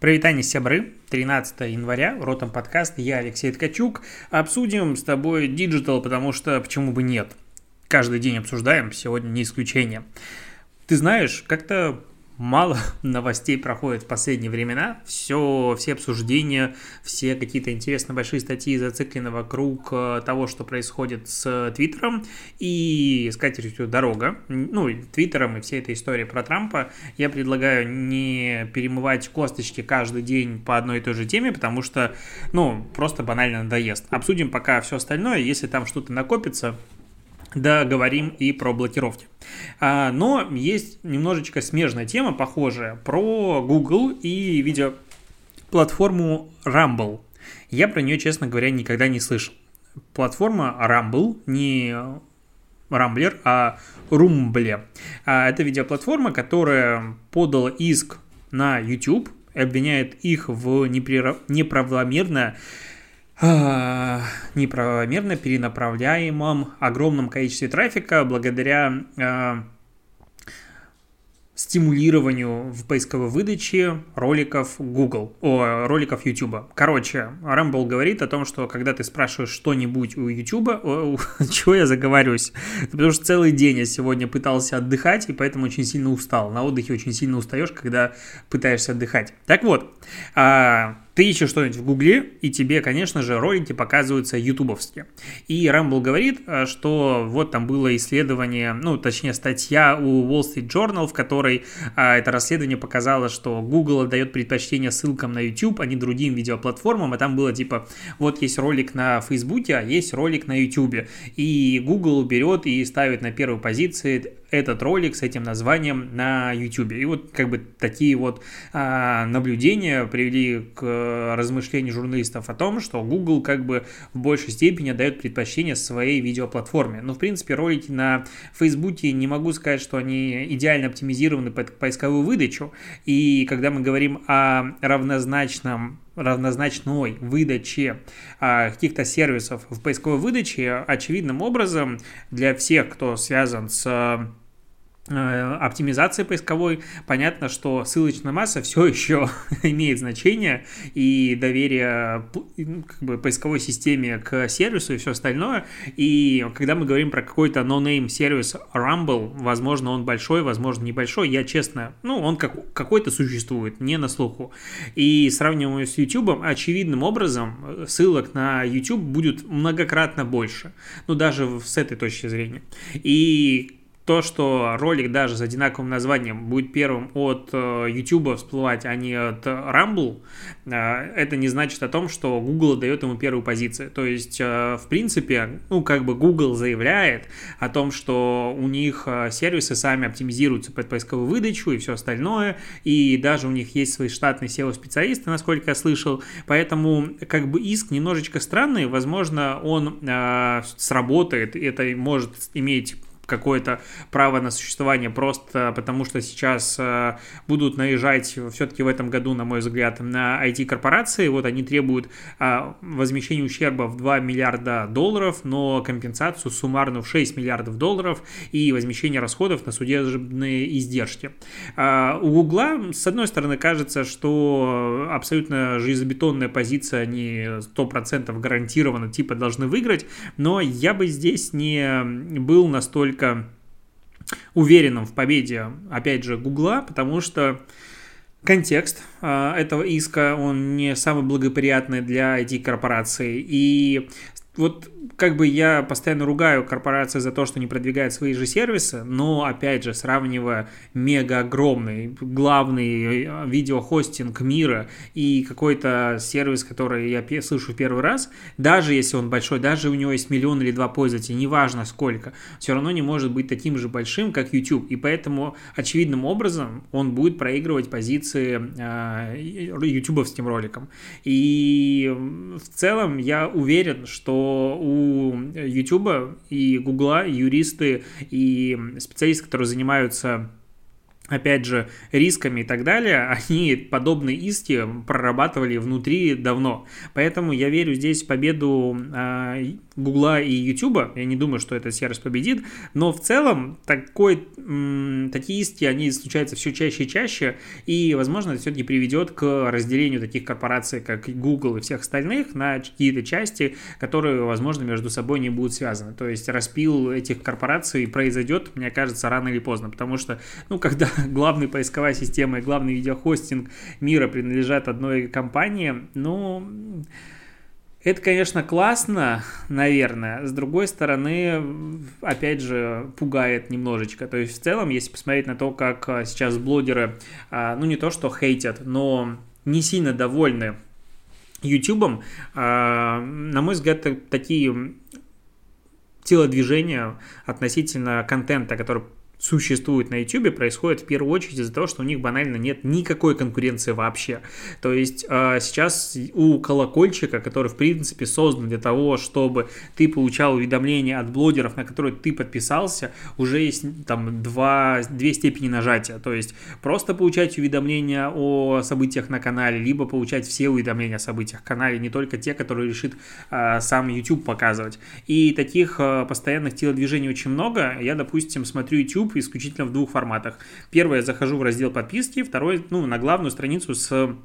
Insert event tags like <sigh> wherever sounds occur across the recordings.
Прывітанне, сябры. 13 января, Ротом подкаст, я Алексей Ткачук. Обсудим с тобой digital, потому что почему бы нет. Каждый день обсуждаем, сегодня не исключение. Ты знаешь, как-то мало <laughs> новостей проходит в последние времена. Все, все обсуждения, все какие-то интересные большие статьи зациклены вокруг э, того, что происходит с Твиттером и скатертью дорога. Ну, Твиттером и всей этой истории про Трампа. Я предлагаю не перемывать косточки каждый день по одной и той же теме, потому что, ну, просто банально надоест. Обсудим пока все остальное. Если там что-то накопится, да, говорим и про блокировки. А, но есть немножечко смежная тема, похожая, про Google и видеоплатформу Rumble. Я про нее, честно говоря, никогда не слышал. Платформа Rumble, не Рамблер, а Rumble. А, это видеоплатформа, которая подала иск на YouTube, обвиняет их в неправомерное а, неправомерно перенаправляемом огромном количестве трафика благодаря а, стимулированию в поисковой выдаче роликов Google, о, роликов YouTube. Короче, Rumble говорит о том, что когда ты спрашиваешь что-нибудь у YouTube, о, <laughs> чего я заговариваюсь? Потому что целый день я сегодня пытался отдыхать, и поэтому очень сильно устал. На отдыхе очень сильно устаешь, когда пытаешься отдыхать. Так вот, а, ты ищешь что-нибудь в Гугле, и тебе, конечно же, ролики показываются ютубовские. И Рамбл говорит, э, что вот там было исследование, ну, точнее, статья у Wall Street Journal, в которой а, это расследование показало, что Google отдает предпочтение ссылкам на YouTube, а не другим видеоплатформам, а там было типа, вот есть ролик на Фейсбуке, а есть ролик на YouTube. И Google берет и ставит на первую позицию этот ролик с этим названием на YouTube. И вот как бы такие вот а, наблюдения привели к размышлению журналистов о том, что Google как бы в большей степени дает предпочтение своей видеоплатформе. Ну, в принципе, ролики на Facebook не могу сказать, что они идеально оптимизированы под поисковую выдачу. И когда мы говорим о равнозначном равнозначной выдаче а, каких-то сервисов в поисковой выдаче, очевидным образом для всех, кто связан с Э, оптимизации поисковой, понятно, что ссылочная масса <laughs> все еще имеет значение, и доверие как бы, поисковой системе к сервису и все остальное. И когда мы говорим про какой-то no-name сервис Rumble, возможно, он большой, возможно, небольшой, я честно, ну, он как, какой-то существует, не на слуху. И сравнивая с YouTube, очевидным образом э, ссылок на YouTube будет многократно больше, ну, даже с этой точки зрения. И то, что ролик даже с одинаковым названием будет первым от э, YouTube всплывать, а не от Rumble, э, это не значит о том, что Google дает ему первую позицию. То есть, э, в принципе, ну, как бы Google заявляет о том, что у них сервисы сами оптимизируются под поисковую выдачу и все остальное, и даже у них есть свои штатные SEO-специалисты, насколько я слышал, поэтому как бы иск немножечко странный, возможно, он сработает, это может иметь какое-то право на существование просто потому, что сейчас э, будут наезжать все-таки в этом году, на мой взгляд, на IT-корпорации. Вот они требуют э, возмещения ущерба в 2 миллиарда долларов, но компенсацию суммарно в 6 миллиардов долларов и возмещение расходов на судебные издержки. А, у Гугла, с одной стороны, кажется, что абсолютно железобетонная позиция, они 100% гарантированно типа должны выиграть, но я бы здесь не был настолько настолько уверенным в победе, опять же, Гугла, потому что контекст э, этого иска, он не самый благоприятный для IT-корпораций. И вот как бы я постоянно ругаю корпорации за то, что не продвигают свои же сервисы, но, опять же, сравнивая мега огромный, главный э, видеохостинг мира и какой-то сервис, который я слышу в первый раз, даже если он большой, даже у него есть миллион или два пользователя, неважно сколько, все равно не может быть таким же большим, как YouTube. И поэтому, очевидным образом, он будет проигрывать позиции э, ютубовским роликам. И в целом я уверен, что у YouTube и Google юристы и специалисты, которые занимаются опять же, рисками и так далее, <laughs> они подобные иски прорабатывали внутри давно. Поэтому я верю здесь в победу э, Гугла и Ютуба. Я не думаю, что этот сервис победит, но в целом такой, такие иски, они случаются все чаще и чаще, и, возможно, это все-таки приведет к разделению таких корпораций, как Google и всех остальных, на какие-то части, которые, возможно, между собой не будут связаны. То есть распил этих корпораций произойдет, мне кажется, рано или поздно, потому что, ну, когда <laughs> главная поисковая система и главный видеохостинг мира принадлежат одной компании, ну, это, конечно, классно, наверное. С другой стороны, опять же, пугает немножечко. То есть, в целом, если посмотреть на то, как а, сейчас блогеры, а, ну, не то что хейтят, но не сильно довольны YouTube, а, на мой взгляд, такие телодвижения относительно контента, который существует на YouTube, происходит в первую очередь из-за того, что у них банально нет никакой конкуренции вообще. То есть э, сейчас у колокольчика, который в принципе создан для того, чтобы ты получал уведомления от блогеров, на которые ты подписался, уже есть там два, две степени нажатия. То есть просто получать уведомления о событиях на канале, либо получать все уведомления о событиях на канале, не только те, которые решит э, сам YouTube показывать. И таких э, постоянных телодвижений очень много. Я, допустим, смотрю YouTube YouTube исключительно в двух форматах. Первое, захожу в раздел подписки, второй, ну, на главную страницу с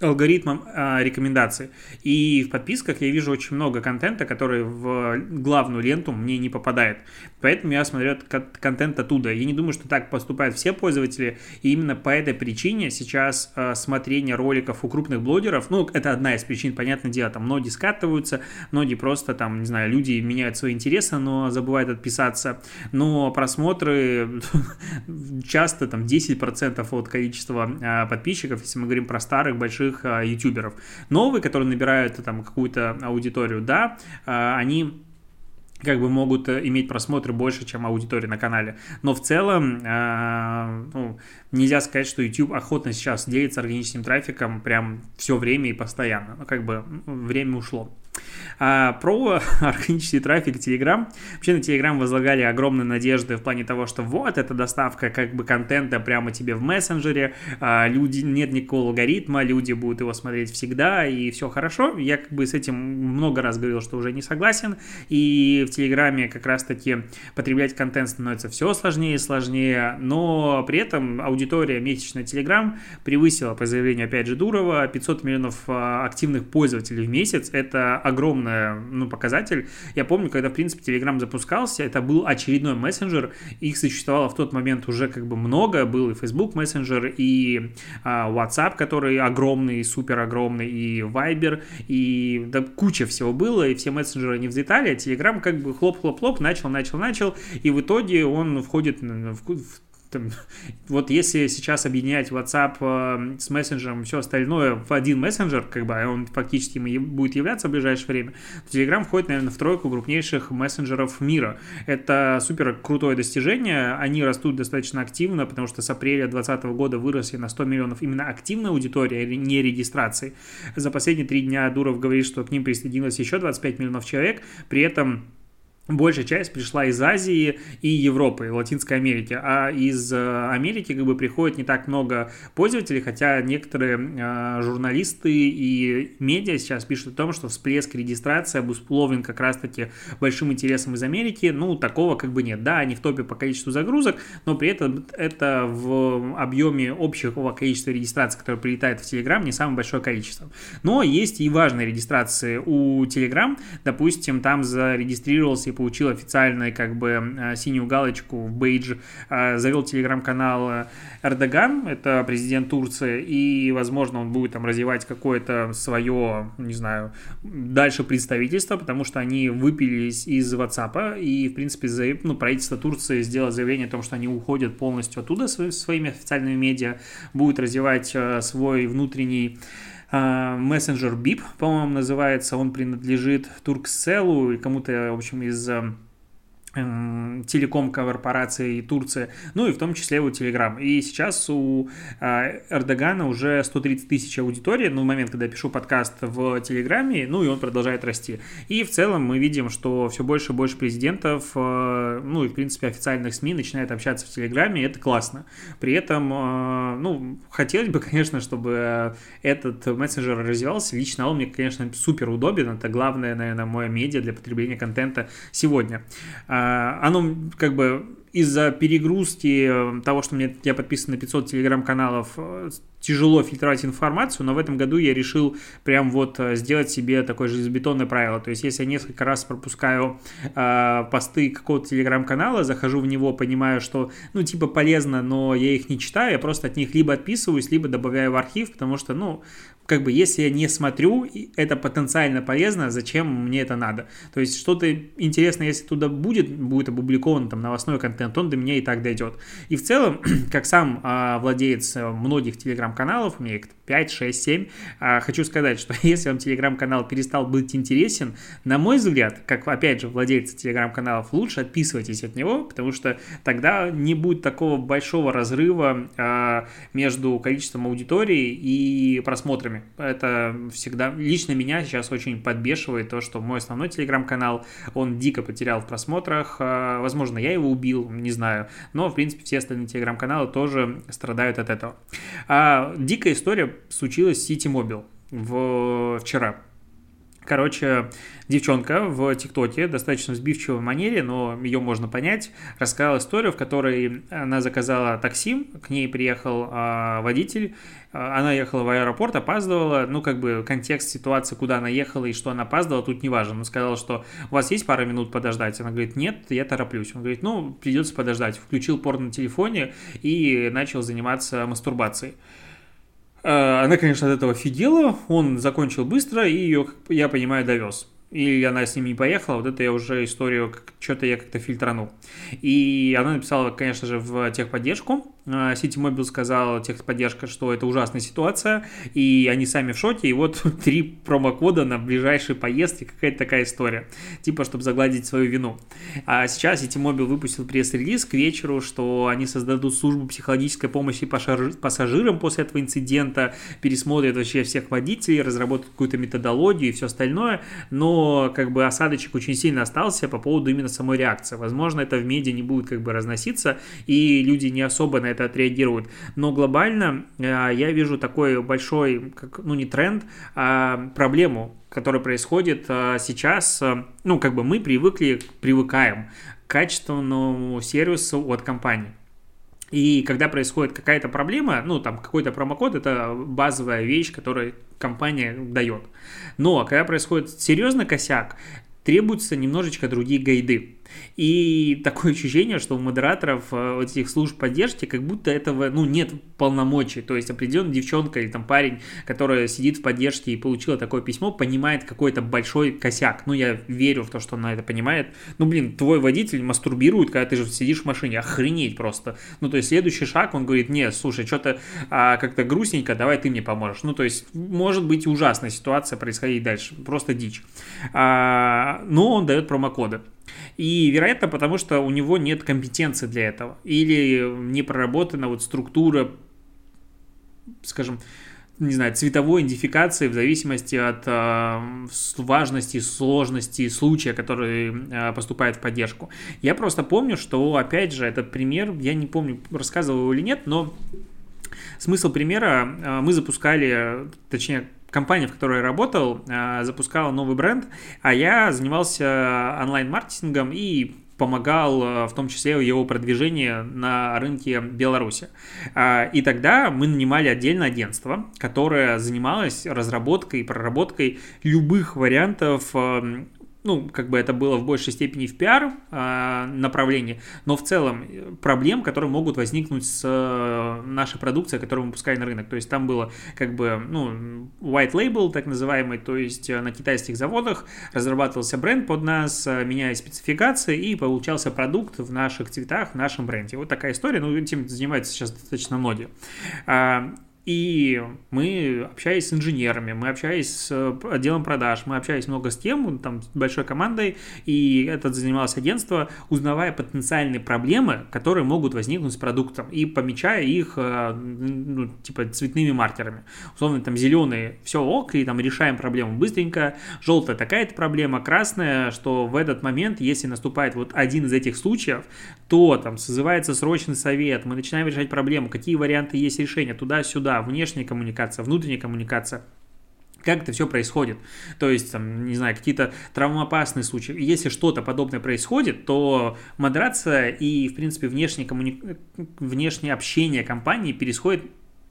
алгоритмом а, рекомендаций. И в подписках я вижу очень много контента, который в главную ленту мне не попадает. Поэтому я смотрю контент оттуда. Я не думаю, что так поступают все пользователи. И именно по этой причине сейчас а, смотрение роликов у крупных блогеров, ну, это одна из причин, понятное дело, там многие скатываются, многие просто там, не знаю, люди меняют свои интересы, но забывают отписаться. Но просмотры <laughs> часто там 10% от количества а, подписчиков, если мы говорим про старых больших больших а, ютуберов. Новые, которые набирают там какую-то аудиторию, да, а, они как бы могут э, иметь просмотры больше, чем аудитория на канале. Но в целом, э, ну, нельзя сказать, что YouTube охотно сейчас делится органическим трафиком прям все время и постоянно. Ну, как бы время ушло. А про <laughs> органический трафик Telegram. Вообще на Telegram возлагали огромные надежды в плане того, что вот эта доставка как бы контента прямо тебе в мессенджере, а люди, нет никакого алгоритма, люди будут его смотреть всегда, и все хорошо. Я как бы с этим много раз говорил, что уже не согласен, и в Телеграме как раз-таки потреблять контент становится все сложнее и сложнее, но при этом аудитория месячная Telegram превысила, по заявлению опять же Дурова, 500 миллионов а, активных пользователей в месяц. Это огромный ну, показатель. Я помню, когда, в принципе, Telegram запускался, это был очередной мессенджер, их существовало в тот момент уже как бы много, был и Facebook мессенджер, и а, WhatsApp, который огромный, супер огромный, и Viber, и да, куча всего было, и все мессенджеры не взлетали, а Telegram как бы хлоп-хлоп-хлоп, начал, начал, начал, и в итоге он входит в, в там, вот если сейчас объединять WhatsApp э, с мессенджером и все остальное в один мессенджер, как бы а он фактически будет являться в ближайшее время, то Telegram входит, наверное, в тройку крупнейших мессенджеров мира. Это супер крутое достижение, они растут достаточно активно, потому что с апреля 2020 года выросли на 100 миллионов именно активная аудитория, не регистрации. За последние три дня Дуров говорит, что к ним присоединилось еще 25 миллионов человек, при этом большая часть пришла из Азии и Европы, Латинской Америки, а из э, Америки как бы приходит не так много пользователей, хотя некоторые э, журналисты и медиа сейчас пишут о том, что всплеск регистрации обусловлен как раз-таки большим интересом из Америки, ну, такого как бы нет. Да, они в топе по количеству загрузок, но при этом это в объеме общего количества регистраций, которые прилетает в Telegram, не самое большое количество. Но есть и важные регистрации у Telegram, допустим, там зарегистрировался получил официальную как бы э, синюю галочку в бейдж, э, завел телеграм-канал э, Эрдоган, это президент Турции, и, возможно, он будет там развивать какое-то свое, не знаю, дальше представительство, потому что они выпились из WhatsApp, и, в принципе, ну, правительство Турции сделало заявление о том, что они уходят полностью оттуда своими официальными медиа, будет развивать свой внутренний мессенджер BIP, по-моему, называется, он принадлежит Туркселлу или кому-то, в общем, из Эм, телеком корпорации Турции, ну и в том числе у Телеграм. И сейчас у э, Эрдогана уже 130 тысяч аудитории, ну, в момент, когда я пишу подкаст в Телеграме, ну и он продолжает расти. И в целом мы видим, что все больше и больше президентов, э, ну и, в принципе, официальных СМИ начинают общаться в Телеграме, и это классно. При этом, э, ну, хотелось бы, <laughs> конечно, чтобы этот мессенджер развивался. Лично он мне, конечно, супер удобен, это главное, наверное, мое медиа для потребления контента сегодня. А, оно как бы из-за перегрузки э, того, что мне, я подписан на 500 телеграм-каналов, э, тяжело фильтровать информацию, но в этом году я решил прям вот э, сделать себе такое железобетонное правило. То есть, если я несколько раз пропускаю э, посты какого-то телеграм-канала, захожу в него, понимаю, что, ну, типа, полезно, но я их не читаю, я просто от них либо отписываюсь, либо добавляю в архив, потому что, ну, как бы, если я не смотрю, это потенциально полезно, зачем мне это надо? То есть, что-то интересное, если туда будет, будет опубликован там новостной контент, он до меня и так дойдет. И в целом, <clears throat> как сам а, владелец многих телеграм-каналов, меня их 5, 6, 7, а, хочу сказать, что <laughs> если вам телеграм-канал перестал быть интересен, на мой взгляд, как, опять же, владельцы телеграм-каналов, лучше отписывайтесь от него, потому что тогда не будет такого большого разрыва а, между количеством аудитории и просмотрами. Это всегда... Лично меня сейчас очень подбешивает то, что мой основной телеграм-канал, он дико потерял в просмотрах. А, возможно, я его убил, не знаю. Но, в принципе, все остальные телеграм-каналы тоже страдают от этого. А, дикая история случилась с City Mobile в... вчера. Короче, девчонка в ТикТоке, достаточно сбивчивой манере, но ее можно понять, рассказала историю, в которой она заказала такси, к ней приехал а, водитель, а, она ехала в аэропорт, опаздывала, ну, как бы контекст ситуации, куда она ехала и что она опаздывала, тут не важно. Он сказал, что у вас есть пара минут подождать? Она говорит, нет, я тороплюсь. Он говорит, ну, придется подождать. Включил порно на телефоне и начал заниматься мастурбацией. Э, она, конечно, от этого офигела, он закончил быстро и ее, я понимаю, довез. И она с ним не поехала, вот это я уже историю, что-то я как-то фильтранул. И она написала, конечно же, в техподдержку, Сити Мобил сказал техподдержка, что это ужасная ситуация, и они сами в шоке, и вот <laughs> три промокода на ближайшие поездки, какая-то такая история, типа, чтобы загладить свою вину. А сейчас Сити Мобил выпустил пресс-релиз к вечеру, что они создадут службу психологической помощи пассажирам после этого инцидента, пересмотрят вообще всех водителей, разработают какую-то методологию и все остальное, но как бы осадочек очень сильно остался по поводу именно самой реакции. Возможно, это в медиа не будет как бы разноситься, и люди не особо на это отреагируют. Но глобально э, я вижу такой большой, как, ну не тренд, а проблему, которая происходит э, сейчас. Э, ну, как бы мы привыкли, привыкаем к качественному сервису от компании. И когда происходит какая-то проблема, ну, там, какой-то промокод, это базовая вещь, которую компания дает. Но когда происходит серьезный косяк, требуются немножечко другие гайды. И такое ощущение, что у модераторов э, вот этих служб поддержки как будто этого, ну, нет полномочий. То есть определенная девчонка или там парень, который сидит в поддержке и получила такое письмо, понимает какой-то большой косяк. Ну, я верю в то, что она это понимает. Ну, блин, твой водитель мастурбирует, когда ты же сидишь в машине. Охренеть просто. Ну, то есть следующий шаг, он говорит, нет, слушай, что-то а, как-то грустненько, давай ты мне поможешь. Ну, то есть может быть ужасная ситуация происходить дальше. Просто дичь. А, но он дает промокоды. И, вероятно, потому что у него нет компетенции для этого. Или не проработана вот структура, скажем, не знаю, цветовой идентификации в зависимости от э, важности, сложности случая, который э, поступает в поддержку. Я просто помню, что, опять же, этот пример, я не помню, рассказывал его или нет, но смысл примера, э, мы запускали, точнее, компания, в которой я работал, а, запускала новый бренд, а я занимался онлайн-маркетингом и помогал а, в том числе его продвижению на рынке Беларуси. А, и тогда мы нанимали отдельное агентство, которое занималось разработкой и проработкой любых вариантов ну, как бы это было в большей степени в пиар э, направлении, но в целом э, проблем, которые могут возникнуть с э, нашей продукцией, которую мы пускаем на рынок. То есть там было как бы, ну, white label, так называемый, то есть э, на китайских заводах разрабатывался бренд под нас, э, меняя спецификации, и получался продукт в наших цветах, в нашем бренде. Вот такая история, ну, этим занимаются сейчас достаточно многие. Э, И мы общались с инженерами, мы общались с отделом продаж, мы общались много с тем, там, с большой командой, и это занималось агентство, узнавая потенциальные проблемы, которые могут возникнуть с продуктом, и помечая их, э, ну, типа, цветными маркерами. Условно, там, зеленые, все ок, и там решаем проблему быстренько, желтая такая-то проблема, красная, что в этот момент, если наступает вот один из этих случаев, то там созывается срочный совет, мы начинаем решать проблему, какие варианты есть решения, туда-сюда, внешняя коммуникация, внутренняя коммуникация, как это все происходит. То есть, там, не знаю, какие-то травмоопасные случаи. Если что-то подобное происходит, то модерация и, в принципе, внешнее, коммуни... внешнее общение компании переходит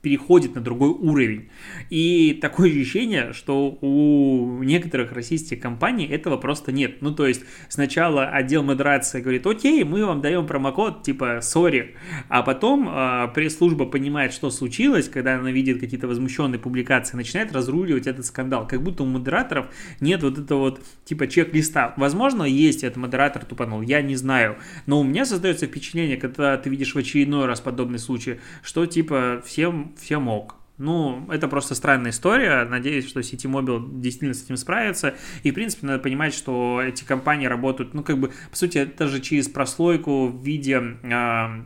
переходит на другой уровень. И такое ощущение, что у некоторых российских компаний этого просто нет. Ну, то есть сначала отдел модерации говорит, окей, мы вам даем промокод типа sorry, а потом э, пресс-служба понимает, что случилось, когда она видит какие-то возмущенные публикации, начинает разруливать этот скандал. Как будто у модераторов нет вот этого вот типа чек-листа. Возможно, есть этот модератор тупанул, я не знаю. Но у меня создается впечатление, когда ты видишь в очередной раз подобный случай, что типа всем все мог. Ну, это просто странная история. Надеюсь, что City Mobile действительно с этим справится. И, в принципе, надо понимать, что эти компании работают, ну, как бы, по сути, это же через прослойку в виде э,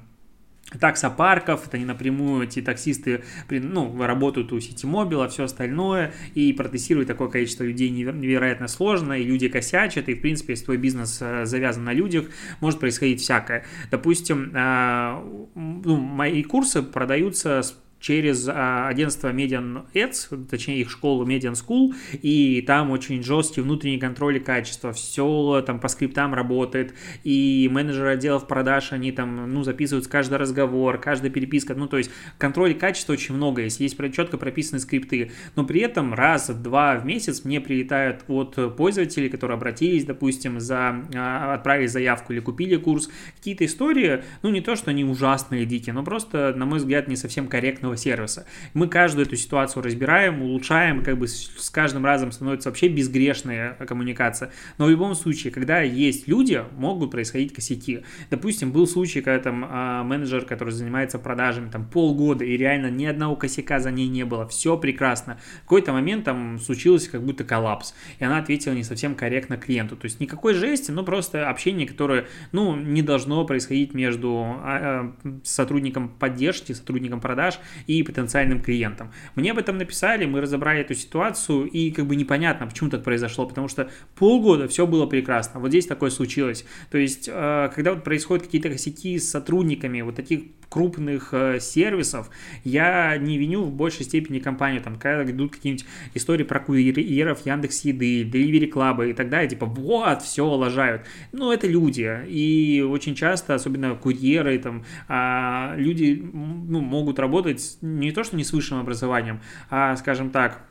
таксопарков, это не напрямую эти таксисты ну, работают у Ситимобила, все остальное, и протестировать такое количество людей невероятно сложно, и люди косячат, и, в принципе, если твой бизнес э, завязан на людях, может происходить всякое. Допустим, э, ну, мои курсы продаются с через а, агентство Median Ads, точнее их школу Median School, и там очень жесткий внутренний контроль качества, все там по скриптам работает, и менеджеры отделов продаж, они там, ну, записывают каждый разговор, каждая переписка, ну, то есть контроль качества очень много есть, есть четко прописаны скрипты, но при этом раз-два в месяц мне прилетают от пользователей, которые обратились, допустим, за, а, отправили заявку или купили курс, какие-то истории, ну, не то, что они ужасные, дикие, но просто, на мой взгляд, не совсем корректно конкретного сервиса. Мы каждую эту ситуацию разбираем, улучшаем, как бы с каждым разом становится вообще безгрешная коммуникация. Но в любом случае, когда есть люди, могут происходить косяки. Допустим, был случай, когда там а, менеджер, который занимается продажами, там полгода, и реально ни одного косяка за ней не было, все прекрасно. В какой-то момент там случилось как будто коллапс, и она ответила не совсем корректно клиенту. То есть никакой жести, но просто общение, которое, ну, не должно происходить между а, а, сотрудником поддержки, сотрудником продаж и потенциальным клиентам. Мне об этом написали, мы разобрали эту ситуацию, и как бы непонятно, почему так произошло, потому что полгода все было прекрасно, вот здесь такое случилось. То есть, э, когда вот происходят какие-то косяки с сотрудниками вот таких крупных э, сервисов, я не виню в большей степени компанию, там, когда идут какие-нибудь истории про курьеров Яндекс Еды, Delivery Club и так далее, типа, вот, все лажают. Ну, это люди, и очень часто, особенно курьеры, там, а, люди ну, могут работать не то, что не с высшим образованием, а, скажем так,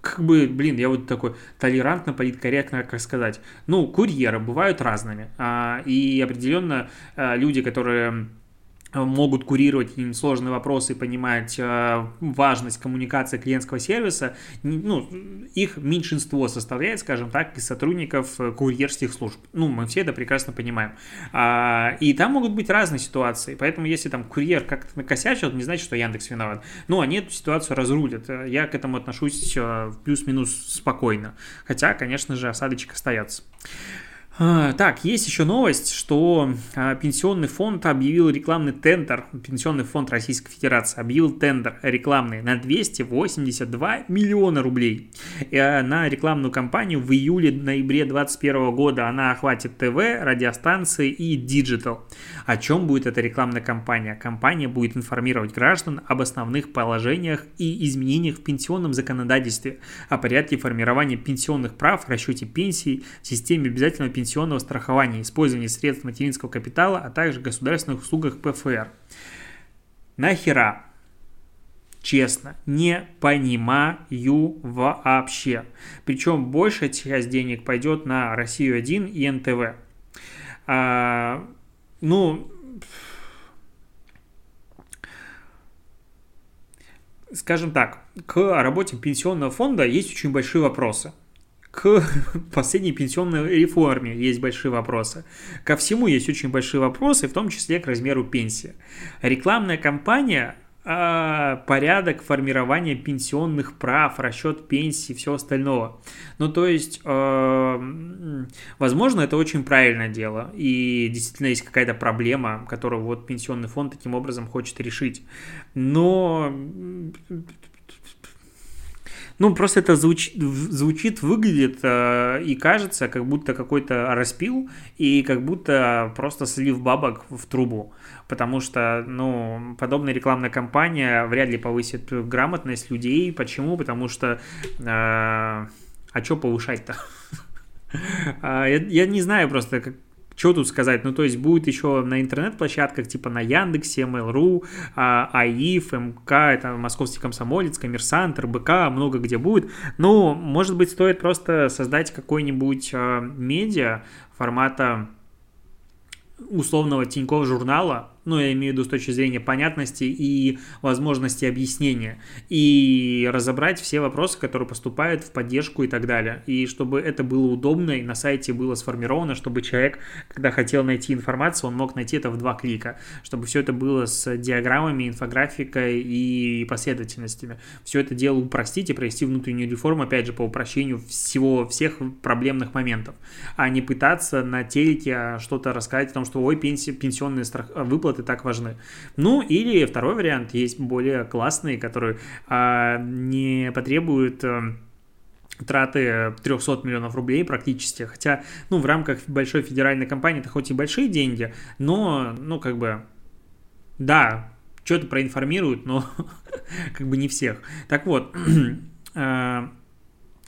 как бы, блин, я вот такой толерантно, политкорректно, как сказать. Ну, курьеры бывают разными. А, и определенно а, люди, которые могут курировать им сложные вопросы и понимать э, важность коммуникации клиентского сервиса, ну, их меньшинство составляет, скажем так, из сотрудников э, курьерских служб. Ну, мы все это прекрасно понимаем. А, и там могут быть разные ситуации, поэтому если там курьер как-то накосячил, не значит, что Яндекс виноват. Ну, они эту ситуацию разрулят. Я к этому отношусь э, плюс-минус спокойно. Хотя, конечно же, осадочек остается. А, так, есть еще новость, что а, Пенсионный фонд объявил рекламный тендер, Пенсионный фонд Российской Федерации объявил тендер рекламный на 282 миллиона рублей. А, на рекламную кампанию в июле-ноябре 2021 года она охватит ТВ, радиостанции и digital. О чем будет эта рекламная кампания? Компания будет информировать граждан об основных положениях и изменениях в пенсионном законодательстве, о порядке формирования пенсионных прав, расчете пенсий, системе обязательного пенсионного пенсионного страхования, использования средств материнского капитала, а также государственных услугах ПФР. Нахера? Честно, не понимаю вообще. Причем большая часть денег пойдет на Россию-1 и НТВ. А, ну, скажем так, к работе пенсионного фонда есть очень большие вопросы к <laughs> последней пенсионной реформе есть большие вопросы. Ко всему есть очень большие вопросы, в том числе к размеру пенсии. Рекламная кампания а, порядок формирования пенсионных прав, расчет пенсии, все остального. Ну, то есть, э, возможно, это очень правильное дело, и действительно есть какая-то проблема, которую вот пенсионный фонд таким образом хочет решить. Но ну, просто это звуч... звучит, выглядит э, и кажется, как будто какой-то распил, и как будто просто слив бабок в трубу. Потому что, ну, подобная рекламная кампания вряд ли повысит грамотность людей. Почему? Потому что... Э, а что повышать-то? <laughs> А, я, я не знаю просто, как, что тут сказать? Ну, то есть будет еще на интернет-площадках, типа на Яндексе, Mail.ru, а, АИФ, МК, это Московский комсомолец, Коммерсант, РБК, много где будет. Ну, может быть, стоит просто создать какой-нибудь а, медиа формата условного Тинькофф журнала, ну, я имею в виду с точки зрения понятности и возможности объяснения, и разобрать все вопросы, которые поступают в поддержку и так далее. И чтобы это было удобно и на сайте было сформировано, чтобы человек, когда хотел найти информацию, он мог найти это в два клика, чтобы все это было с диаграммами, инфографикой и последовательностями. Все это дело упростить и провести внутреннюю реформу, опять же, по упрощению всего, всех проблемных моментов, а не пытаться на телеке что-то рассказать о том, что ой, пенсии, пенсионные страх... выплаты и так важны. Ну, или второй вариант, есть более классный, который а, не потребует... А, траты 300 миллионов рублей практически, хотя, ну, в рамках большой федеральной компании это хоть и большие деньги, но, ну, как бы, да, что-то проинформируют, но <laughs> как бы не всех. Так вот, а, <clears throat>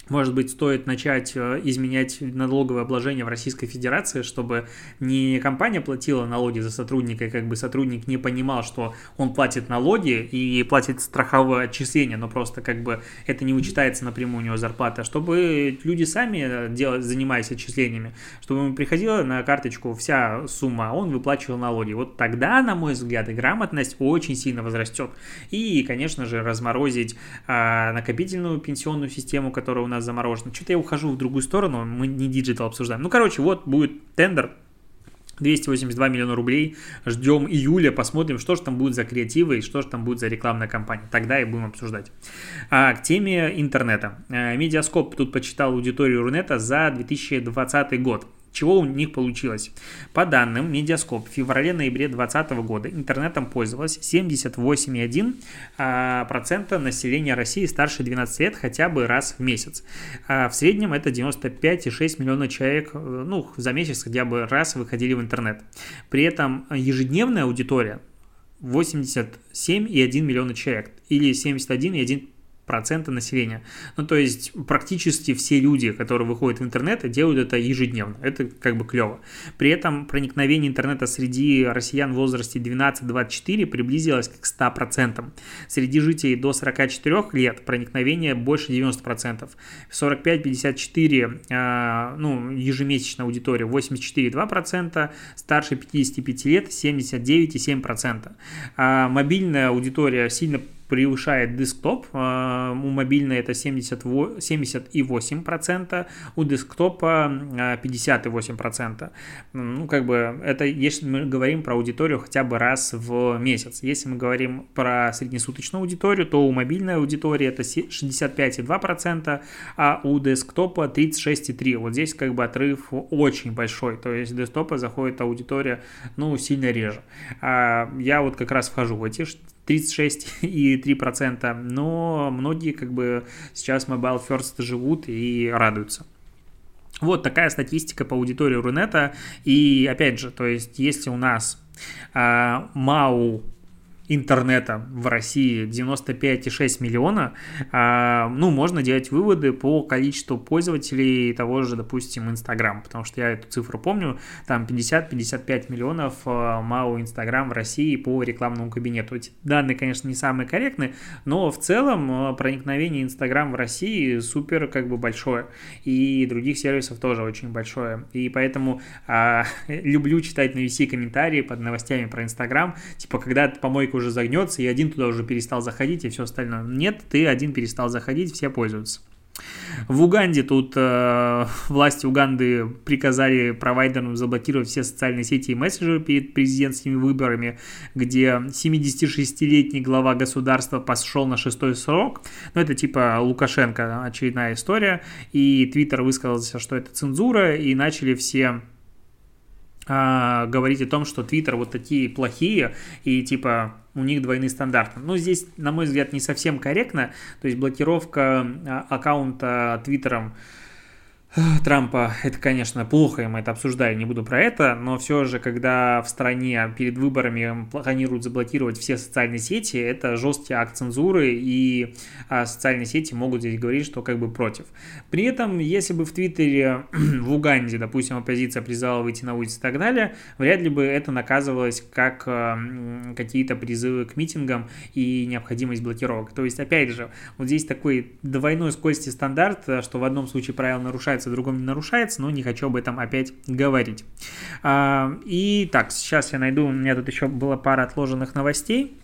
может быть, стоит начать э, изменять налоговое обложение в Российской Федерации, чтобы не компания платила налоги за сотрудника, и как бы сотрудник не понимал, что он платит налоги и платит страховое отчисление, но просто как бы это не вычитается напрямую у него зарплата, чтобы люди сами делали, занимаясь отчислениями, чтобы ему приходила на карточку вся сумма, а он выплачивал налоги. Вот тогда, на мой взгляд, и грамотность очень сильно возрастет. И, конечно же, разморозить а, накопительную пенсионную систему, которая у нас нас заморожено. Что-то я ухожу в другую сторону, мы не digital обсуждаем. Ну, короче, вот будет тендер, 282 миллиона рублей. Ждем июля, посмотрим, что же там будет за креативы и что же там будет за рекламная кампания. Тогда и будем обсуждать. А, к теме интернета. А, Mediascope тут почитал аудиторию Рунета за 2020 год. Чего у них получилось? По данным Медиаскоп, в феврале-ноябре 2020 года интернетом пользовалось 78,1% а, населения России старше 12 лет хотя бы раз в месяц. А в среднем это 95,6 миллиона человек э, ну, за месяц хотя бы раз выходили в интернет. При этом ежедневная аудитория 87,1 миллиона человек или 71,1 процента населения. Ну, то есть практически все люди, которые выходят в интернет, делают это ежедневно. Это как бы клево. При этом проникновение интернета среди россиян в возрасте 12-24 приблизилось к 100%. Среди жителей до 44 лет проникновение больше 90%. 45-54 э, ну, ежемесячная аудитория 84,2%, старше 55 лет 79,7%. А мобильная аудитория сильно превышает десктоп. А, у мобильной это 70,8%, у десктопа 58%. А, ну, как бы это если мы говорим про аудиторию хотя бы раз в месяц. Если мы говорим про среднесуточную аудиторию, то у мобильной аудитории это 65,2%, а у десктопа 36,3%. Вот здесь как бы отрыв очень большой. То есть десктопа заходит аудитория, ну, сильно реже. А я вот как раз вхожу в эти 36,3%, но многие как бы сейчас Mobile First живут и радуются. Вот такая статистика по аудитории Рунета. И опять же, то есть если у нас э, МАУ интернета в России 95,6 миллиона, а, ну, можно делать выводы по количеству пользователей того же, допустим, Инстаграм, потому что я эту цифру помню, там 50-55 миллионов а, МАУ Инстаграм в России по рекламному кабинету. Эти данные, конечно, не самые корректные, но в целом а, проникновение Инстаграм в России супер как бы большое, и других сервисов тоже очень большое, и поэтому <laughs> люблю читать на VC комментарии под новостями про Инстаграм, типа, когда помойка уже загнется, и один туда уже перестал заходить, и все остальное. Нет, ты один перестал заходить, все пользуются. В Уганде тут э, власти Уганды приказали провайдерам заблокировать все социальные сети и мессенджеры перед президентскими выборами, где 76-летний глава государства пошел на шестой срок. Ну, это типа Лукашенко, очередная история. И Твиттер высказался, что это цензура, и начали все а, говорить о том, что Твиттер вот такие плохие, и типа у них двойные стандарты. Но здесь, на мой взгляд, не совсем корректно. То есть блокировка а, аккаунта Твиттером <sighs> Трампа, это, конечно, плохо, и мы это обсуждали, не буду про это, но все же, когда в стране перед выборами планируют заблокировать все социальные сети, это жесткий акт цензуры, и а, социальные сети могут здесь говорить, что как бы против. При этом, если бы в Твиттере, <clears throat> в Уганде, допустим, оппозиция призывала выйти на улицу и так далее, вряд ли бы это наказывалось как а, какие-то призывы к митингам и необходимость блокировок. То есть, опять же, вот здесь такой двойной скользкий стандарт, что в одном случае правила нарушают нарушается, другом не нарушается, но не хочу об этом опять говорить. А, и так, сейчас я найду, у меня тут еще была пара отложенных новостей.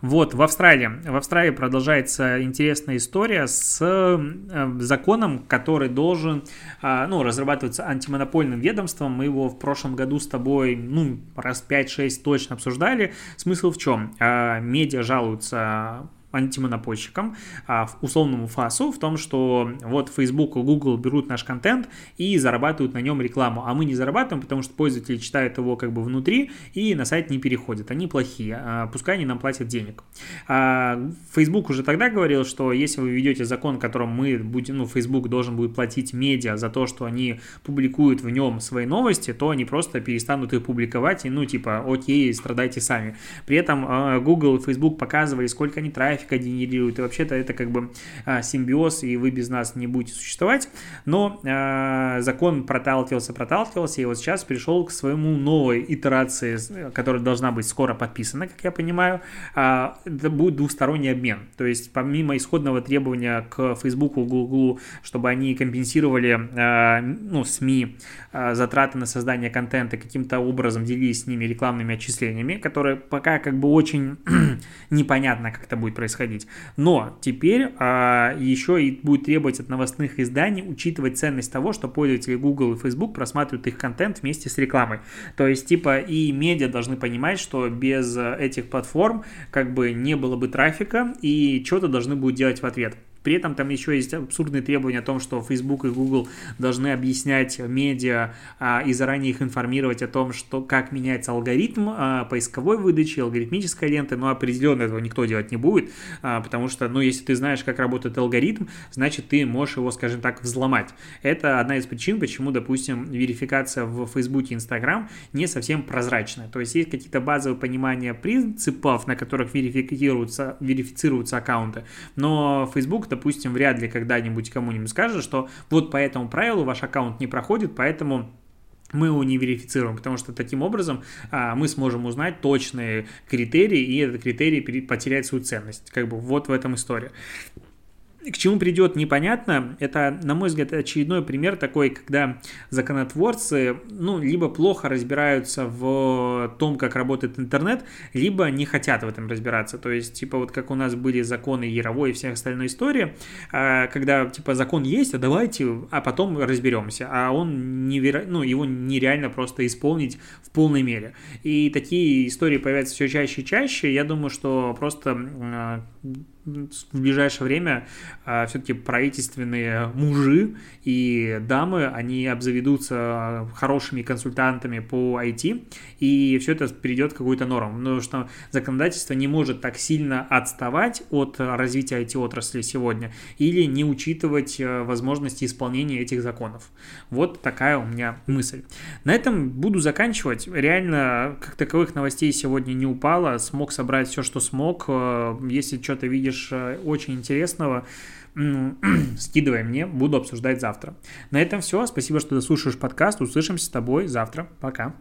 Вот, в Австралии. В Австралии продолжается интересная история с э, законом, который должен, э, ну, разрабатываться антимонопольным ведомством. Мы его в прошлом году с тобой, ну, раз 5-6 точно обсуждали. Смысл в чем? Э, медиа жалуются антимонопольщикам, а, условному ФАСу, в том, что вот Facebook и Google берут наш контент и зарабатывают на нем рекламу, а мы не зарабатываем, потому что пользователи читают его как бы внутри и на сайт не переходят. Они плохие, а пускай они нам платят денег. А Facebook уже тогда говорил, что если вы ведете закон, которым мы будем, ну, Facebook должен будет платить медиа за то, что они публикуют в нем свои новости, то они просто перестанут их публиковать и, ну, типа, окей, страдайте сами. При этом Google и Facebook показывали, сколько они трафика трафика генерирует, и вообще-то это как бы а, симбиоз, и вы без нас не будете существовать, но а, закон проталкивался, проталкивался, и вот сейчас пришел к своему новой итерации, которая должна быть скоро подписана, как я понимаю, а, это будет двусторонний обмен, то есть помимо исходного требования к Facebook, Google, чтобы они компенсировали а, ну, СМИ а, затраты на создание контента, каким-то образом делились с ними рекламными отчислениями, которые пока как бы очень <clears throat> непонятно, как это будет происходить, происходить. Но теперь а, еще и будет требовать от новостных изданий учитывать ценность того, что пользователи Google и Facebook просматривают их контент вместе с рекламой. То есть, типа, и медиа должны понимать, что без этих платформ как бы не было бы трафика, и что-то должны будут делать в ответ. При этом там еще есть абсурдные требования о том, что Facebook и Google должны объяснять медиа а, и заранее их информировать о том, что, как меняется алгоритм а, поисковой выдачи, алгоритмической ленты, но определенно этого никто делать не будет, а, потому что, ну, если ты знаешь, как работает алгоритм, значит, ты можешь его, скажем так, взломать. Это одна из причин, почему, допустим, верификация в Facebook и Instagram не совсем прозрачная. То есть есть какие-то базовые понимания принципов, на которых верифицируются, верифицируются аккаунты, но Facebook допустим, вряд ли когда-нибудь кому-нибудь скажет, что вот по этому правилу ваш аккаунт не проходит, поэтому мы его не верифицируем, потому что таким образом а, мы сможем узнать точные критерии, и этот критерий потеряет свою ценность. Как бы вот в этом история. К чему придет, непонятно. Это, на мой взгляд, очередной пример такой, когда законотворцы, ну, либо плохо разбираются в том, как работает интернет, либо не хотят в этом разбираться. То есть, типа, вот как у нас были законы Яровой и вся остальная история, а, когда, типа, закон есть, а давайте, а потом разберемся. А он неверо... ну, его нереально просто исполнить в полной мере. И такие истории появляются все чаще и чаще. Я думаю, что просто а, в ближайшее время а, все-таки правительственные мужи и дамы, они обзаведутся хорошими консультантами по IT, и все это перейдет в какую-то норму. Потому что законодательство не может так сильно отставать от развития IT-отрасли сегодня или не учитывать э, возможности исполнения этих законов. Вот такая у меня мысль. На этом буду заканчивать. Реально, как таковых новостей сегодня не упало. Смог собрать все, что смог. Э, если что-то видишь видишь э, очень интересного, <clears throat> скидывай мне, буду обсуждать завтра. На этом все. Спасибо, что дослушаешь подкаст. Услышимся с тобой завтра. Пока.